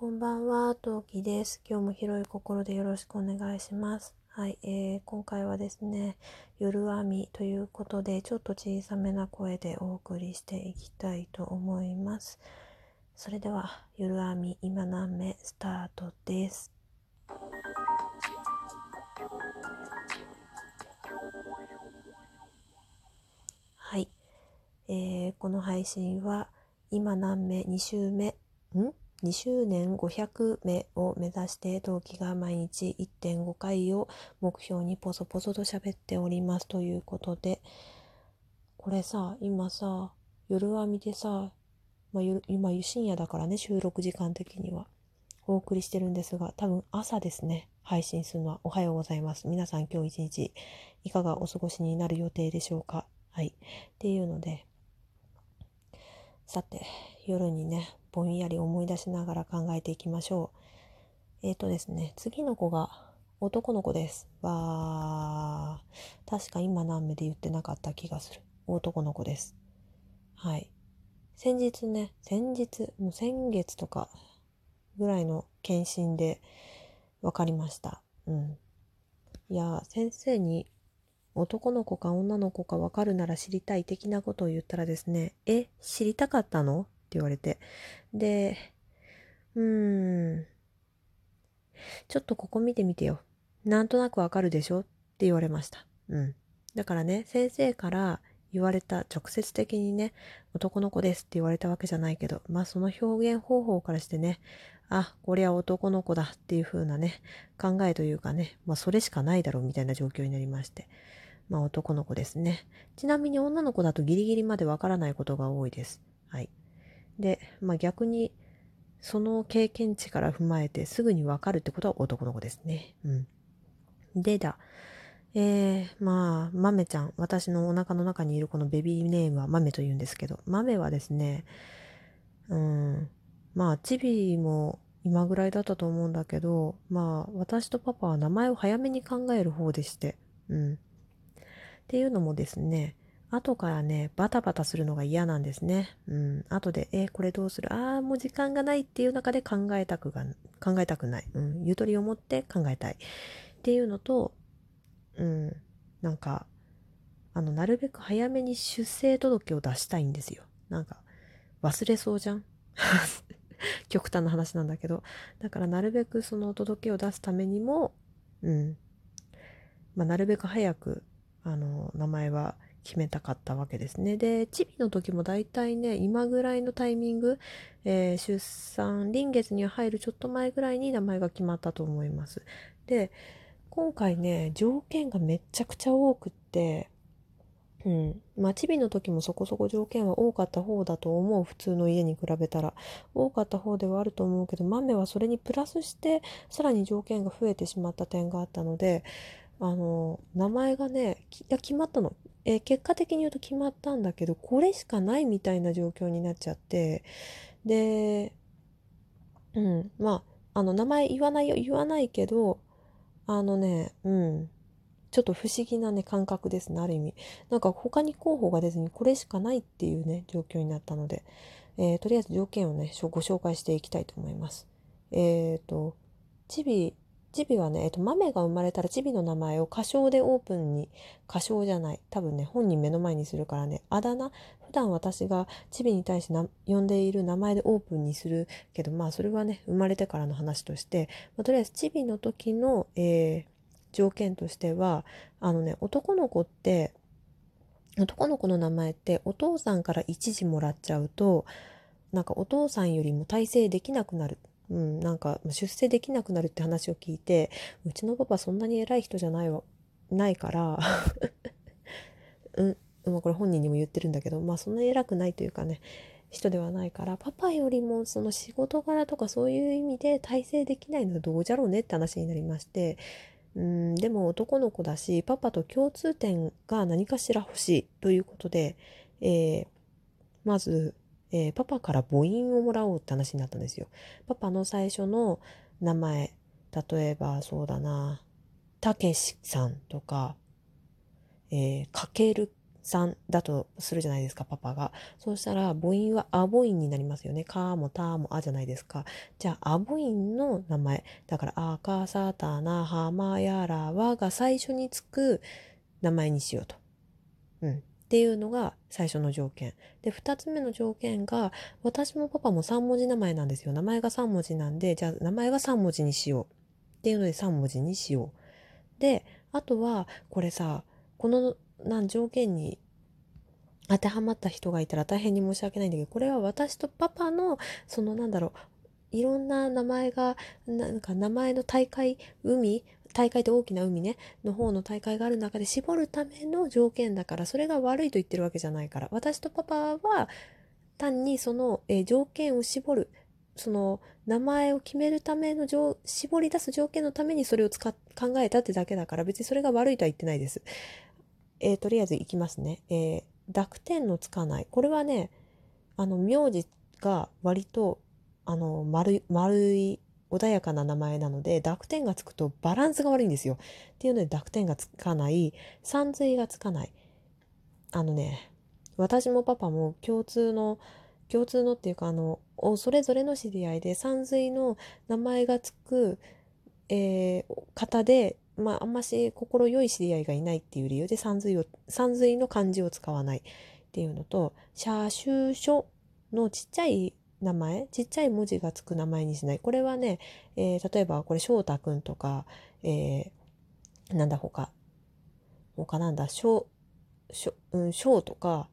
こんばんは、トウキです。今日も広い心でよろしくお願いします。はい、えー、今回はですね、夜編みということで、ちょっと小さめな声でお送りしていきたいと思います。それでは、夜編み今何目スタートです。はい、えー、この配信は今何目？2週目？ん？2周年500目を目指して同期が毎日1.5回を目標にポソポソと喋っておりますということでこれさ今さ夜編みでさ、まあ、今深夜だからね収録時間的にはお送りしてるんですが多分朝ですね配信するのは。おはようございます。皆さん今日一日いかがお過ごしになる予定でしょうか？はい。っていうのでさて夜にねぼんやり思い出しながら考えていきましょう。えっ、ー、とですね、次の子が男の子です。わー。確か今何目で言ってなかった気がする。男の子です。はい。先日ね、先日、もう先月とかぐらいの検診で分かりました。うん。いや、先生に男の子か女の子か分かるなら知りたい的なことを言ったらですね、え、知りたかったの？言われて。で、うーん、ちょっとここ見てみてよ。なんとなくわかるでしょ？って言われました。うん。だからね、先生から言われた直接的にね、男の子ですって言われたわけじゃないけど、まあその表現方法からしてね、あ、こりゃ男の子だっていう風なね、考えというかね、まあそれしかないだろうみたいな状況になりまして。まあ男の子ですね。ちなみに女の子だとギリギリまでわからないことが多いです。はい。で、まあ、逆にその経験値から踏まえてすぐにわかるってことは男の子ですね。うん。でだ、えー、まあ、豆ちゃん、私のお腹の中にいるこのベビーネームは豆と言うんですけど、豆はですね、うん、まあ、チビも今ぐらいだったと思うんだけど、まあ、私とパパは名前を早めに考える方でして、うん。っていうのもですね、後からね、バタバタするのが嫌なんですね。うん。後で、え、これどうする？ああ、もう時間がないっていう中で考えたくが、考えたくない。うん。ゆとりを持って考えたい。っていうのと、うん。なんか、あの、なるべく早めに出生届を出したいんですよ。なんか、忘れそうじゃん？極端な話なんだけど。だから、なるべくその届けを出すためにも、うん。まあ、なるべく早く、あの、名前は、決めたかったわけですね。で、チビの時も大体ね、今ぐらいのタイミング、えー、出産、臨月に入るちょっと前ぐらいに名前が決まったと思います。で、今回ね、条件がめちゃくちゃ多くって、うん。まあ、チビの時もそこそこ条件は多かった方だと思う。普通の家に比べたら。多かった方ではあると思うけど、豆はそれにプラスして、さらに条件が増えてしまった点があったので、あの、名前がね、いや、決まったの。えー、結果的に言うと決まったんだけど、これしかないみたいな状況になっちゃって、で、うん、まあ、あの、名前言わないよ、言わないけど、あのね、うん、ちょっと不思議なね、感覚ですね、ある意味。なんか他に候補が出ずにこれしかないっていうね、状況になったので、えー、とりあえず条件をね、ご紹介していきたいと思います。えっ、ー、と、チビチビはね、えっと、豆が生まれたらチビの名前を歌唱でオープンに、歌唱じゃない。多分ね、本人目の前にするからね、あだ名、普段私がチビに対して呼んでいる名前でオープンにするけど、まあそれはね、生まれてからの話として、まあ、とりあえずチビの時の、えー、条件としては、あのね、男の子って、男の子の名前ってお父さんから一時もらっちゃうと、なんかお父さんよりも大成できなくなるうん、なんか出世できなくなるって話を聞いてうちのパパそんなに偉い人じゃないわないから うんまあこれ本人にも言ってるんだけどまあそんなに偉くないというかね人ではないからパパよりもその仕事柄とかそういう意味で体制できないのはどうじゃろうねって話になりましてうんでも男の子だしパパと共通点が何かしら欲しいということで、えー、まずえー、パパから母音をもらおうって話になったんですよ。パパの最初の名前、例えばそうだな、たけしさんとか、えー、かけるさんだとするじゃないですか、パパが。そうしたら母音はア母音になりますよね。かもたもあじゃないですか。じゃあ、ア母音の名前。だから、あかさたなはまやらわが最初につく名前にしようと。うん。っていうのが最初の条件。で、二つ目の条件が、私もパパも三文字名前なんですよ。名前が三文字なんで、じゃあ名前は三文字にしよう。っていうので三文字にしよう。で、あとは、これさ、このなん条件に当てはまった人がいたら大変に申し訳ないんだけどこれは私とパパのそのなんだろういろんな名前がなんか名前の大会海大会って大きな海ねの方の大会がある中で絞るための条件だからそれが悪いと言ってるわけじゃないから私とパパは単にその、えー、条件を絞るその名前を決めるための絞り出す条件のためにそれを使っ考えたってだけだから別にそれが悪いとは言ってないです。えー、とりあえずいきますね。えー、濁点のつかない。これはね、あの、名字が割と、あの、丸丸い、穏やかな名前なので、濁点がつくとバランスが悪いんですよ。っていうので、濁点がつかない、三髄がつかない。あのね、私もパパも共通の、共通のっていうか、あの、それぞれの知り合いで、三髄の名前がつく、えー、方で、まあ、あんまし心良い知り合いがいないっていう理由で三髄を、三髄の漢字を使わないっていうのと、車種書のちっちゃい名前、ちっちゃい文字がつく名前にしない。これはね、えー、例えばこれ翔太くんとか、えー、なんだほか、他なんだ、翔、翔、うん、翔とか、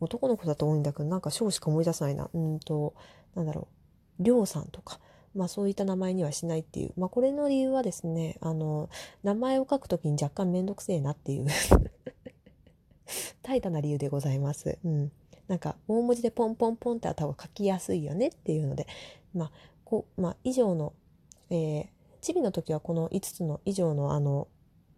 男の子だと多いんだけど、なんか翔しか思い出せないな。うんと、なんだろう、りょうさんとか、まあそういった名前にはしないっていう。まあこれの理由はですね、あの、名前を書くときに若干めんどくせえなっていう 怠惰な理由でございます。うん。なんか大文字でポンポンポンってあった方が書きやすいよねっていうので、まあ、こ、まあ以上の、えー、チビの時はこの5つの以上のあの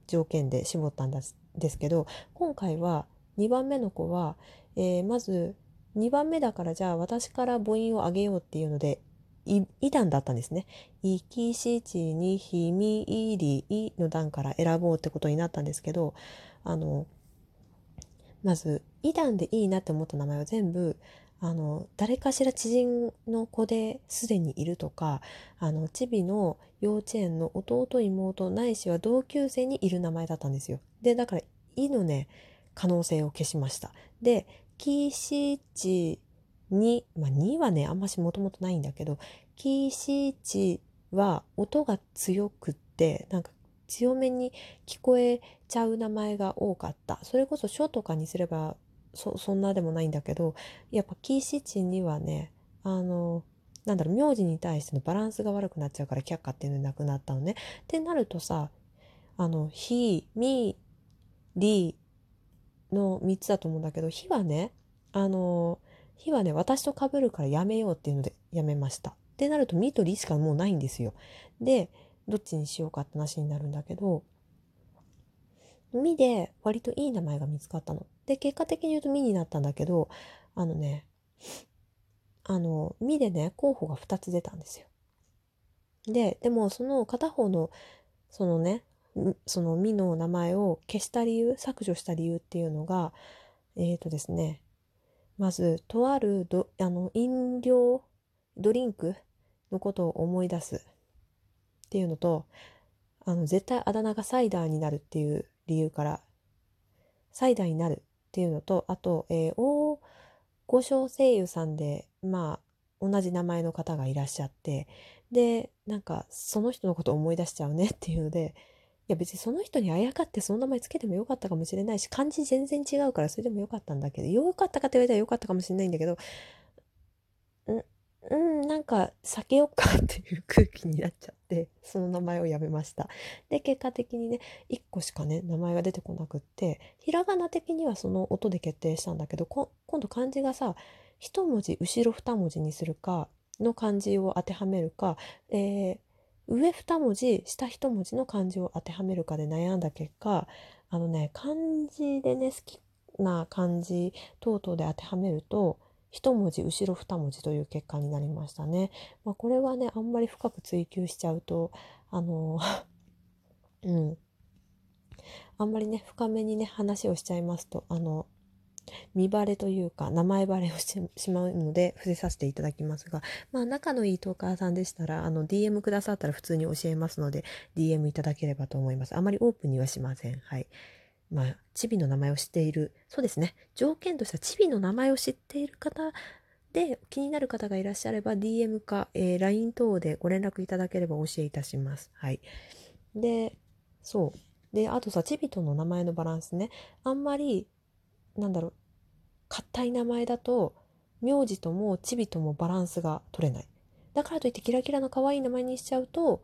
条件で絞ったんですですけど、今回は2番目の子は、えー、まず2番目だからじゃあ私から母音を上げようっていうのでい、い段だったんですね。いきしちにひみいりいの段から選ぼうってことになったんですけど、あの、まず、い段でいいなって思った名前は全部、あの、誰かしら知人の子ですでにいるとか、あの、チビの幼稚園の弟妹ないしは同級生にいる名前だったんですよ。で、だから、いのね、可能性を消しました。で、きしち2、まあ、2はねあんましもともとないんだけどキーシーチは音が強くってなんか強めに聞こえちゃう名前が多かったそれこそ書とかにすればそそんなでもないんだけどやっぱキーシチにはねあのなんだろう名字に対してのバランスが悪くなっちゃうから却下っていうのなくなったのね。ってなるとさあの「ひ」「み」「り」の3つだと思うんだけど「ひ」はねあの火はね、私と被るからやめようっていうのでやめました。ってなると、ミとリしかもうないんですよ。で、どっちにしようかって話になるんだけど、ミで割といい名前が見つかったの。で、結果的に言うとミになったんだけど、あのね、あの、ミでね、候補が2つ出たんですよ。で、でもその片方の、そのね、そのミの名前を消した理由、削除した理由っていうのが、えっ、ー、とですね、まずとあるどあの飲料ドリンクのことを思い出すっていうのとあの絶対あだ名がサイダーになるっていう理由からサイダーになるっていうのとあと、えー、大御所声優さんでまあ同じ名前の方がいらっしゃってでなんかその人のことを思い出しちゃうねっていうのでいや別にその人にあやかってその名前つけてもよかったかもしれないし、漢字全然違うからそれでもよかったんだけど、よかったかって言われたらよかったかもしれないんだけど、ん、うん、なんか避けようかっていう空気になっちゃって、その名前をやめました。で、結果的にね、1個しかね、名前が出てこなくって、ひらがな的にはその音で決定したんだけど、今度漢字がさ、1文字後ろ2文字にするか、の漢字を当てはめるか、えー上2文字下1文字の漢字を当てはめるかで悩んだ結果あのね漢字でね好きな漢字等々で当てはめると1文字後ろ2文字という結果になりましたね。まあ、これはねあんまり深く追求しちゃうとあの うん。あんまりね深めにね話をしちゃいますとあの見バレというか名前バレをしてしまうので伏せさせていただきますがまあ仲のいいトーカーさんでしたらあの DM くださったら普通に教えますので DM いただければと思います。あまりオープンにはしません。はい。まあチビの名前を知っている。そうですね。条件としてはチビの名前を知っている方で気になる方がいらっしゃれば DM か、えー、LINE 等でご連絡いただければお教えいたします。はい。でそう。であとさチビとの名前のバランスね。あんまりなんだろう硬い名前だと名字ともチビともバランスが取れない。だからといってキラキラの可愛い名前にしちゃうと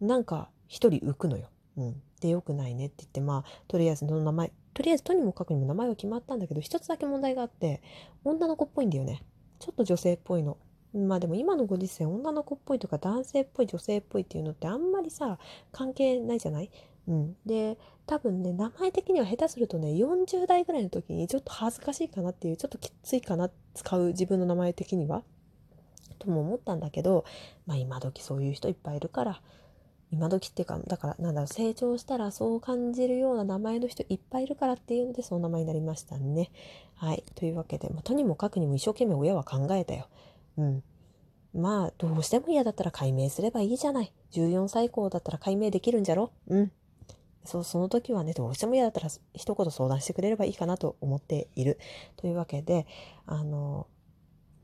なんか一人浮くのよ。うん。でよくないねって言ってまあとりあえずの名前とりあえずとにもかくにも名前は決まったんだけど一つだけ問題があって女の子っぽいんだよね。ちょっと女性っぽいの。まあでも今のご時世女の子っぽいとか男性っぽい女性っぽいっていうのってあんまりさ関係ないじゃない？うん、で多分ね名前的には下手するとね40代ぐらいの時にちょっと恥ずかしいかなっていうちょっときついかな使う自分の名前的にはとも思ったんだけどまあ今時そういう人いっぱいいるから今時っていうかだからなんだろう成長したらそう感じるような名前の人いっぱいいるからっていうのでその名前になりましたね。はいというわけで、まあ、とにもかくにも一生懸命親は考えたよ。うんまあどうしても嫌だったら解明すればいいじゃない。14歳以降だったら解明できるんじゃろうん。そ、その時はね、どうしても嫌だったら一言相談してくれればいいかなと思っている。というわけで、あの、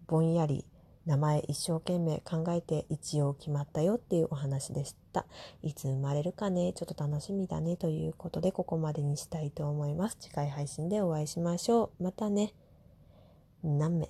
ぼんやり名前一生懸命考えて一応決まったよっていうお話でした。いつ生まれるかね、ちょっと楽しみだねということで、ここまでにしたいと思います。次回配信でお会いしましょう。またね。何名？